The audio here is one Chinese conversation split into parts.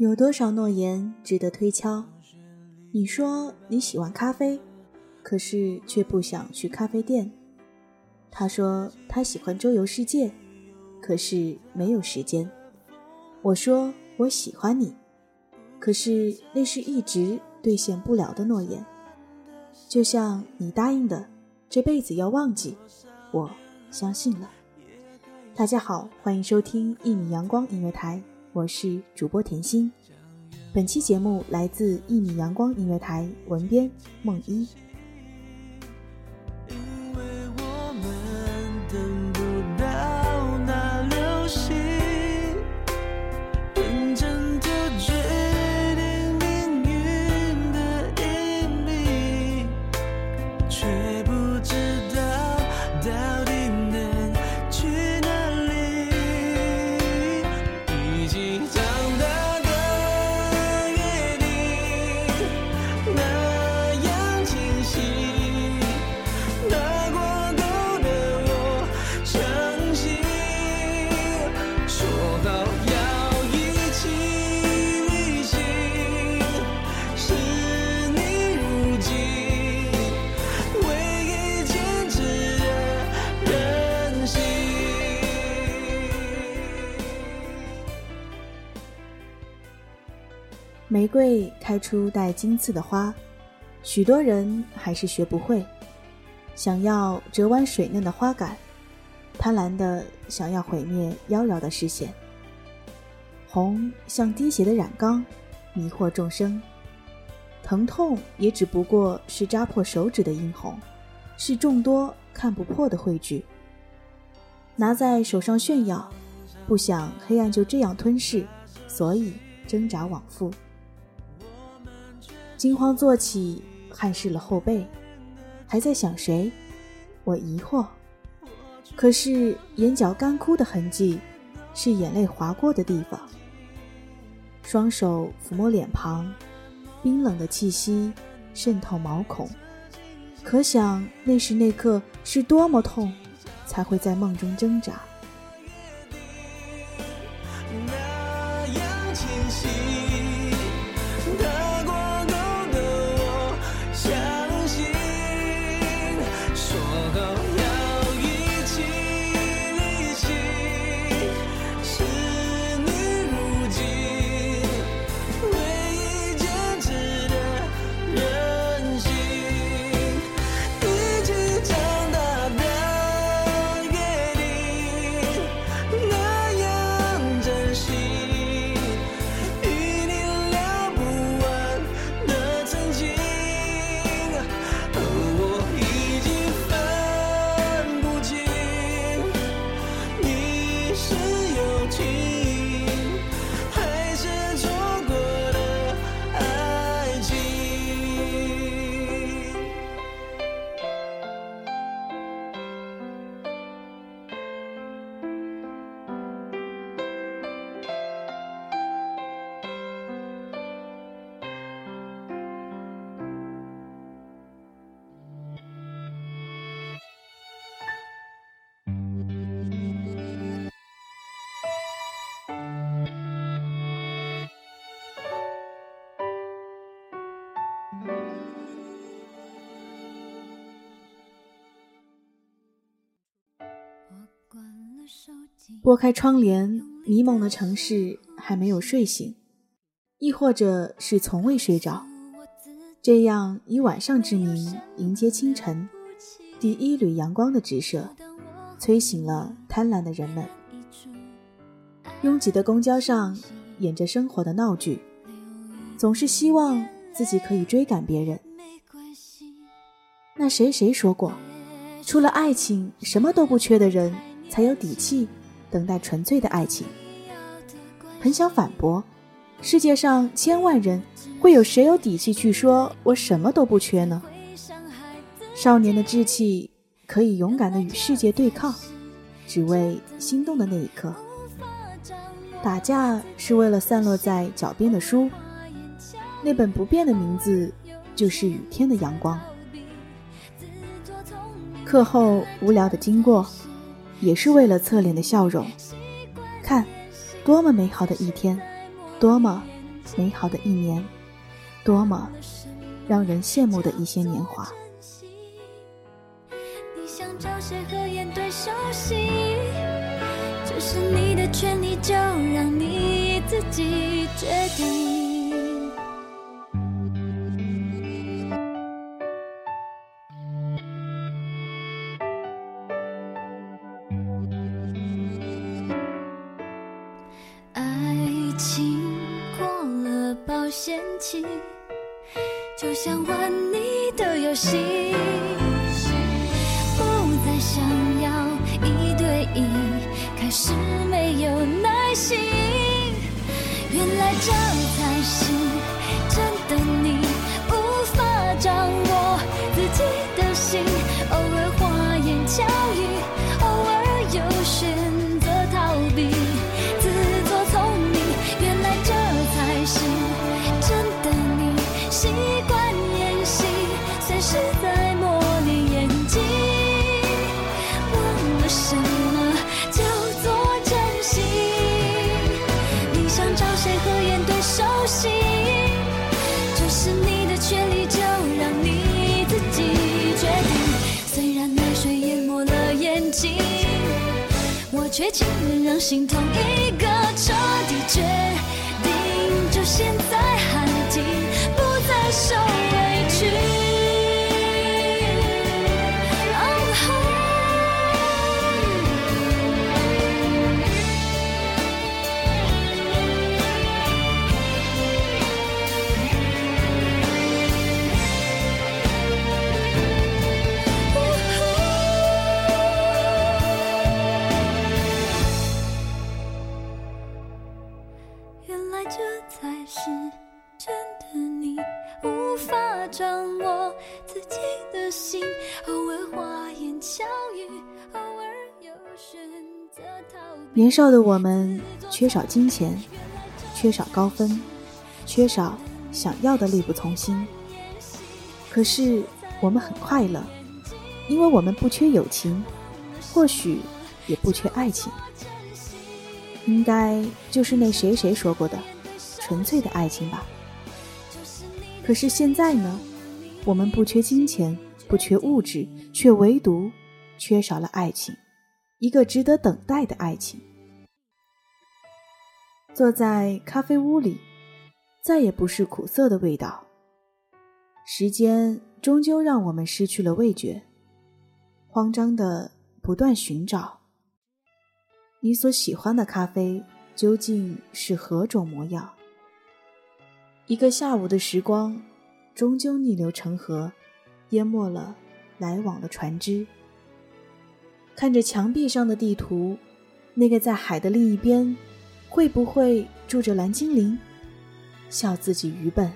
有多少诺言值得推敲？你说你喜欢咖啡，可是却不想去咖啡店。他说他喜欢周游世界，可是没有时间。我说我喜欢你，可是那是一直兑现不了的诺言。就像你答应的，这辈子要忘记，我相信了。大家好，欢迎收听一米阳光音乐台。我是主播甜心，本期节目来自一米阳光音乐台，文编梦一。玫瑰开出带金刺的花，许多人还是学不会。想要折弯水嫩的花杆，贪婪的想要毁灭妖娆的视线。红像滴血的染缸，迷惑众生。疼痛也只不过是扎破手指的殷红，是众多看不破的汇聚。拿在手上炫耀，不想黑暗就这样吞噬，所以挣扎往复。惊慌坐起，汗湿了后背，还在想谁？我疑惑。可是眼角干枯的痕迹，是眼泪划过的地方。双手抚摸脸庞，冰冷的气息渗透毛孔，可想那时那刻是多么痛，才会在梦中挣扎。拨开窗帘，迷蒙的城市还没有睡醒，亦或者是从未睡着。这样以晚上之名迎接清晨，第一缕阳光的直射，催醒了贪婪的人们。拥挤的公交上演着生活的闹剧，总是希望自己可以追赶别人。那谁谁说过，除了爱情什么都不缺的人才有底气等待纯粹的爱情。很想反驳，世界上千万人，会有谁有底气去说我什么都不缺呢？少年的志气可以勇敢的与世界对抗，只为心动的那一刻。打架是为了散落在脚边的书，那本不变的名字就是雨天的阳光。课后无聊的经过，也是为了侧脸的笑容。看，多么美好的一天，多么美好的一年，多么让人羡慕的一些年华。你想找谁和颜对手戏？这是你的权利，就让你自己决定。这才是心痛张我自己的心，偶尔花言巧语，偶尔又选择逃避年少的我们缺少金钱，缺少高分，缺少想要的力不从心。可是我们很快乐，因为我们不缺友情，或许也不缺爱情。应该就是那谁谁说过的纯粹的爱情吧。可是现在呢，我们不缺金钱，不缺物质，却唯独缺少了爱情。一个值得等待的爱情。坐在咖啡屋里，再也不是苦涩的味道。时间终究让我们失去了味觉，慌张的不断寻找你所喜欢的咖啡究竟是何种模样。一个下午的时光，终究逆流成河，淹没了来往的船只。看着墙壁上的地图，那个在海的另一边，会不会住着蓝精灵？笑自己愚笨。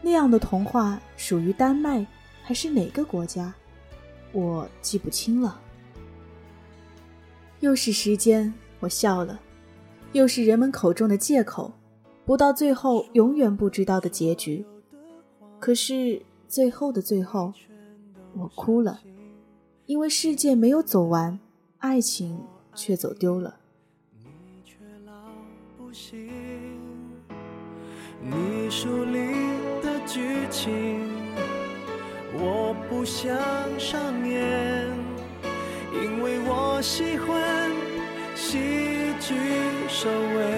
那样的童话属于丹麦还是哪个国家？我记不清了。又是时间，我笑了。又是人们口中的借口，不到最后永远不知道的结局。可是最后的最后，我哭了，因为世界没有走完。爱情却走丢了。你书里的剧情，我不想上演，因为我喜欢喜剧收尾。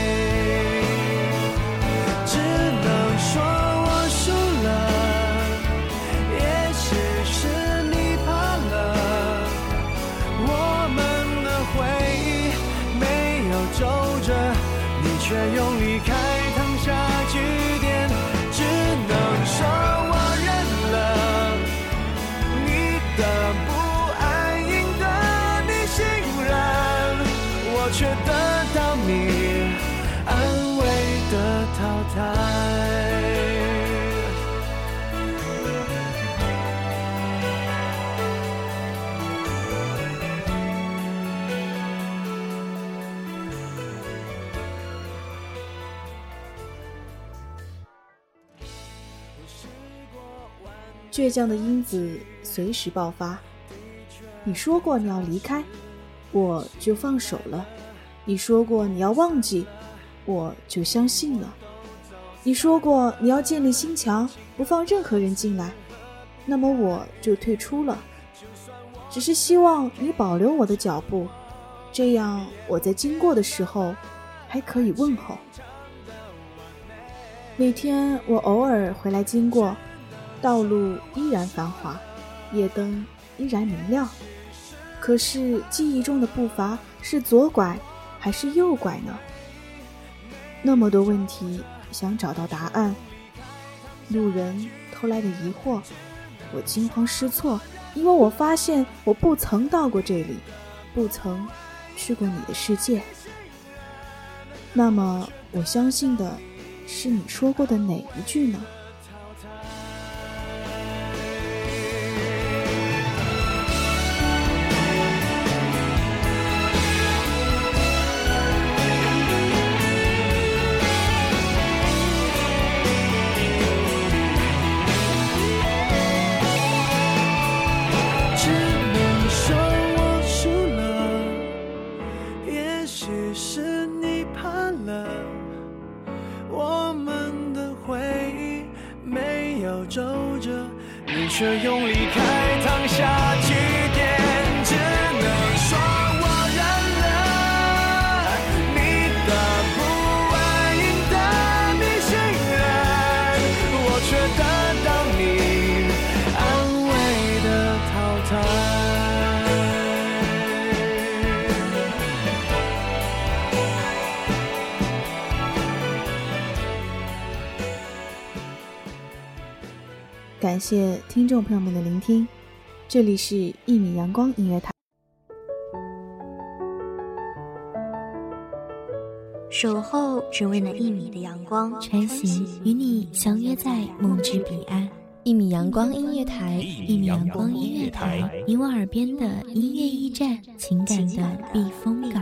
倔强的因子随时爆发。你说过你要离开，我就放手了；你说过你要忘记，我就相信了；你说过你要建立心墙，不放任何人进来，那么我就退出了。只是希望你保留我的脚步，这样我在经过的时候还可以问候。每天我偶尔回来经过。道路依然繁华，夜灯依然明亮，可是记忆中的步伐是左拐还是右拐呢？那么多问题想找到答案，路人投来的疑惑，我惊慌失措，因为我发现我不曾到过这里，不曾去过你的世界。那么我相信的是你说过的哪一句呢？感谢听众朋友们的聆听，这里是《一米阳光音乐台》。守候只为那一米的阳光，穿行与你相约在梦之彼岸。一米阳光音乐台，一米阳光音乐台，你我耳边的音乐驿站，情感的避风港。